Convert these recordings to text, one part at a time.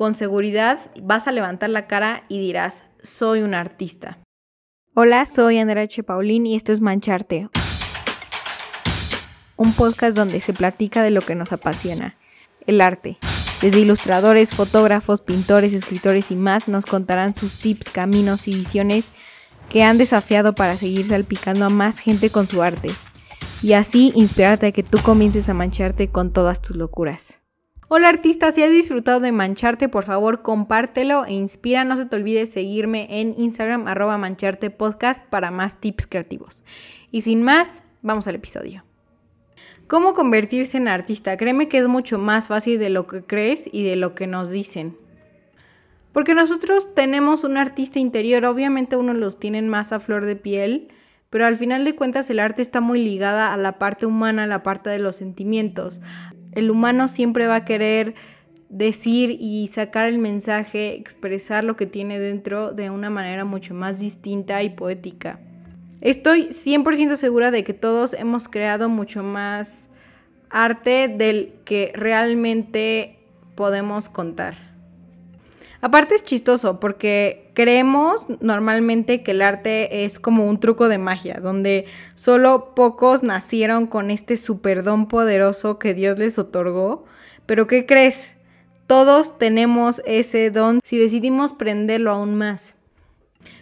con seguridad vas a levantar la cara y dirás, soy un artista. Hola, soy Andrea H. Paulín y esto es Mancharte, un podcast donde se platica de lo que nos apasiona, el arte. Desde ilustradores, fotógrafos, pintores, escritores y más nos contarán sus tips, caminos y visiones que han desafiado para seguir salpicando a más gente con su arte y así inspirarte a que tú comiences a mancharte con todas tus locuras. Hola artista, si has disfrutado de mancharte, por favor compártelo e inspira. No se te olvide seguirme en Instagram arroba mancharte podcast para más tips creativos. Y sin más, vamos al episodio. ¿Cómo convertirse en artista? Créeme que es mucho más fácil de lo que crees y de lo que nos dicen. Porque nosotros tenemos un artista interior, obviamente unos los tienen más a flor de piel, pero al final de cuentas el arte está muy ligada a la parte humana, a la parte de los sentimientos. El humano siempre va a querer decir y sacar el mensaje, expresar lo que tiene dentro de una manera mucho más distinta y poética. Estoy 100% segura de que todos hemos creado mucho más arte del que realmente podemos contar. Aparte es chistoso porque creemos normalmente que el arte es como un truco de magia, donde solo pocos nacieron con este superdón poderoso que Dios les otorgó. Pero ¿qué crees? Todos tenemos ese don si decidimos prenderlo aún más.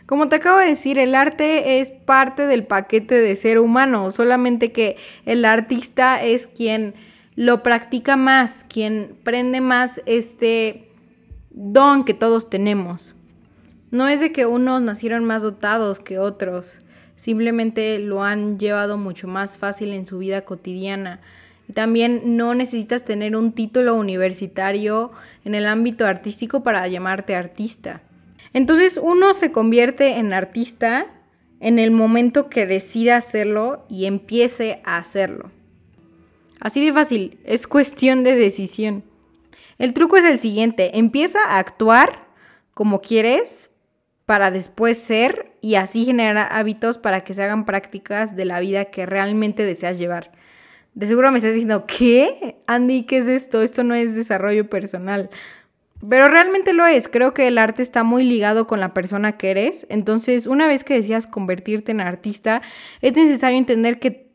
Como te acabo de decir, el arte es parte del paquete de ser humano, solamente que el artista es quien lo practica más, quien prende más este don que todos tenemos. No es de que unos nacieron más dotados que otros, simplemente lo han llevado mucho más fácil en su vida cotidiana. Y también no necesitas tener un título universitario en el ámbito artístico para llamarte artista. Entonces uno se convierte en artista en el momento que decida hacerlo y empiece a hacerlo. Así de fácil, es cuestión de decisión. El truco es el siguiente, empieza a actuar como quieres para después ser y así generar hábitos para que se hagan prácticas de la vida que realmente deseas llevar. De seguro me estás diciendo, ¿qué? Andy, ¿qué es esto? Esto no es desarrollo personal. Pero realmente lo es. Creo que el arte está muy ligado con la persona que eres. Entonces, una vez que decías convertirte en artista, es necesario entender que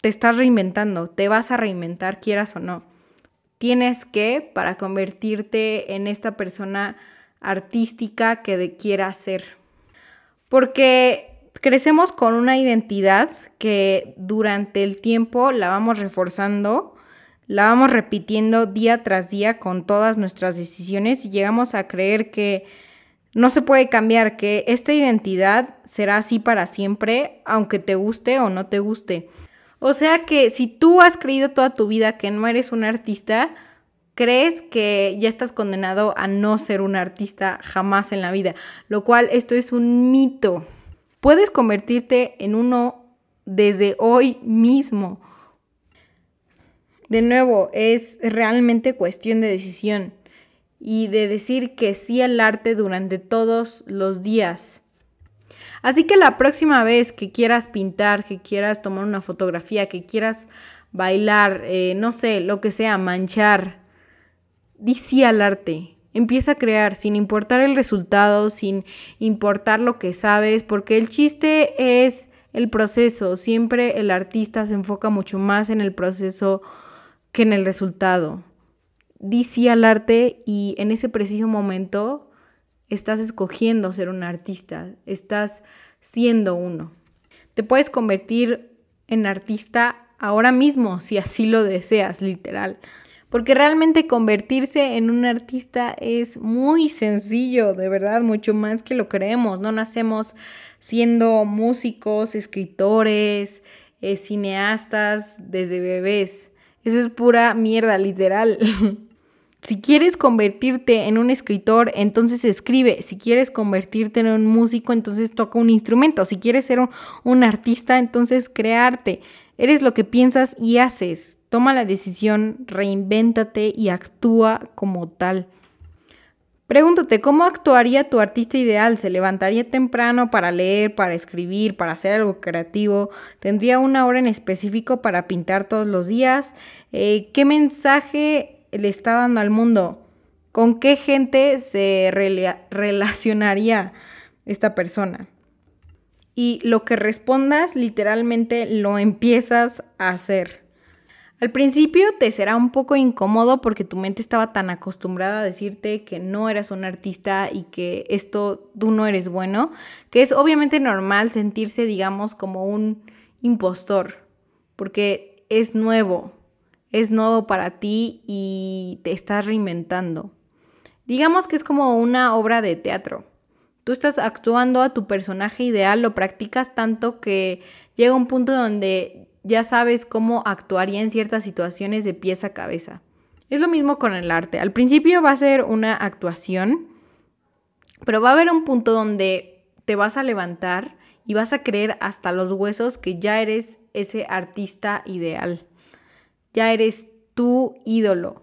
te estás reinventando, te vas a reinventar, quieras o no. Tienes que para convertirte en esta persona artística que quieras ser. Porque crecemos con una identidad que durante el tiempo la vamos reforzando la vamos repitiendo día tras día con todas nuestras decisiones y llegamos a creer que no se puede cambiar, que esta identidad será así para siempre, aunque te guste o no te guste. O sea que si tú has creído toda tu vida que no eres un artista, crees que ya estás condenado a no ser un artista jamás en la vida, lo cual esto es un mito. Puedes convertirte en uno desde hoy mismo. De nuevo, es realmente cuestión de decisión y de decir que sí al arte durante todos los días. Así que la próxima vez que quieras pintar, que quieras tomar una fotografía, que quieras bailar, eh, no sé, lo que sea, manchar, di sí al arte. Empieza a crear sin importar el resultado, sin importar lo que sabes, porque el chiste es el proceso. Siempre el artista se enfoca mucho más en el proceso que en el resultado. Di sí al arte y en ese preciso momento estás escogiendo ser un artista, estás siendo uno. Te puedes convertir en artista ahora mismo si así lo deseas, literal. Porque realmente convertirse en un artista es muy sencillo, de verdad, mucho más que lo creemos. No nacemos siendo músicos, escritores, eh, cineastas desde bebés. Eso es pura mierda, literal. si quieres convertirte en un escritor, entonces escribe. Si quieres convertirte en un músico, entonces toca un instrumento. Si quieres ser un, artista, entonces crearte. Eres lo que piensas y haces. Toma la decisión, reinvéntate y actúa como tal. Pregúntate, ¿cómo actuaría tu artista ideal? ¿Se levantaría temprano para leer, para escribir, para hacer algo creativo? ¿Tendría una hora en específico para pintar todos los días? Eh, ¿Qué mensaje le está dando al mundo? ¿Con qué gente se relacionaría esta persona? Y lo que respondas literalmente lo empiezas a hacer. Al principio te será un poco incómodo porque tu mente estaba tan acostumbrada a decirte que no eras un artista y que esto tú no eres bueno, que es obviamente normal sentirse, digamos, como un impostor, porque es nuevo, es nuevo para ti y te estás reinventando. Digamos que es como una obra de teatro. Tú estás actuando a tu personaje ideal, lo practicas tanto que llega un punto donde ya sabes cómo actuaría en ciertas situaciones de pies a cabeza. Es lo mismo con el arte. Al principio va a ser una actuación, pero va a haber un punto donde te vas a levantar y vas a creer hasta los huesos que ya eres ese artista ideal. Ya eres tu ídolo.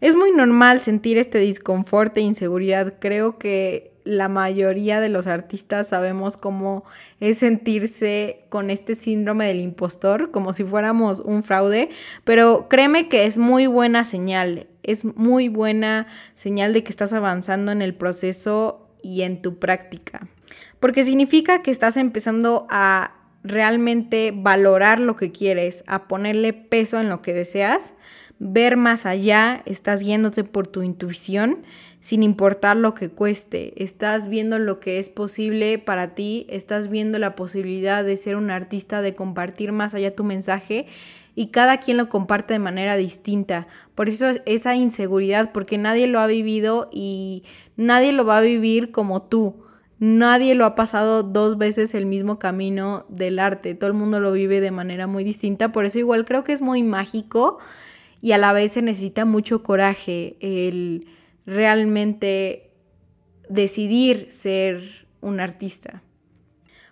Es muy normal sentir este disconfort e inseguridad. Creo que la mayoría de los artistas sabemos cómo es sentirse con este síndrome del impostor, como si fuéramos un fraude, pero créeme que es muy buena señal, es muy buena señal de que estás avanzando en el proceso y en tu práctica, porque significa que estás empezando a realmente valorar lo que quieres, a ponerle peso en lo que deseas, ver más allá, estás yéndote por tu intuición sin importar lo que cueste. Estás viendo lo que es posible para ti, estás viendo la posibilidad de ser un artista, de compartir más allá tu mensaje y cada quien lo comparte de manera distinta. Por eso esa inseguridad, porque nadie lo ha vivido y nadie lo va a vivir como tú. Nadie lo ha pasado dos veces el mismo camino del arte. Todo el mundo lo vive de manera muy distinta. Por eso igual creo que es muy mágico y a la vez se necesita mucho coraje el realmente decidir ser un artista.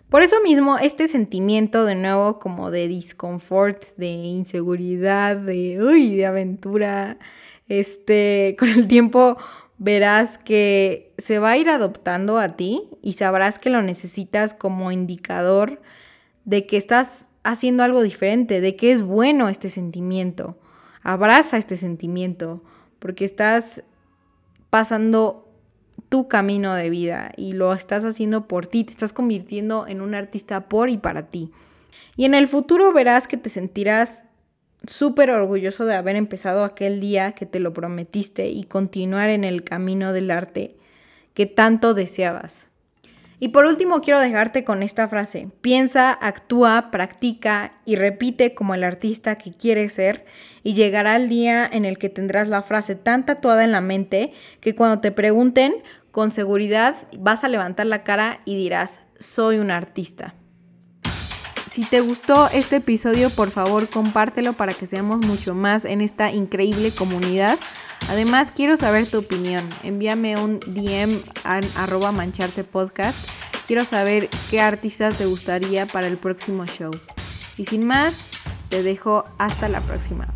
Por eso mismo, este sentimiento de nuevo como de disconfort, de inseguridad, de, uy, de aventura, este, con el tiempo verás que se va a ir adoptando a ti y sabrás que lo necesitas como indicador de que estás haciendo algo diferente, de que es bueno este sentimiento. Abraza este sentimiento, porque estás pasando tu camino de vida y lo estás haciendo por ti, te estás convirtiendo en un artista por y para ti. Y en el futuro verás que te sentirás súper orgulloso de haber empezado aquel día que te lo prometiste y continuar en el camino del arte que tanto deseabas. Y por último quiero dejarte con esta frase. Piensa, actúa, practica y repite como el artista que quieres ser y llegará el día en el que tendrás la frase tan tatuada en la mente que cuando te pregunten, con seguridad vas a levantar la cara y dirás, soy un artista. Si te gustó este episodio, por favor compártelo para que seamos mucho más en esta increíble comunidad. Además, quiero saber tu opinión. Envíame un DM a arroba mancharte podcast. Quiero saber qué artistas te gustaría para el próximo show. Y sin más, te dejo hasta la próxima.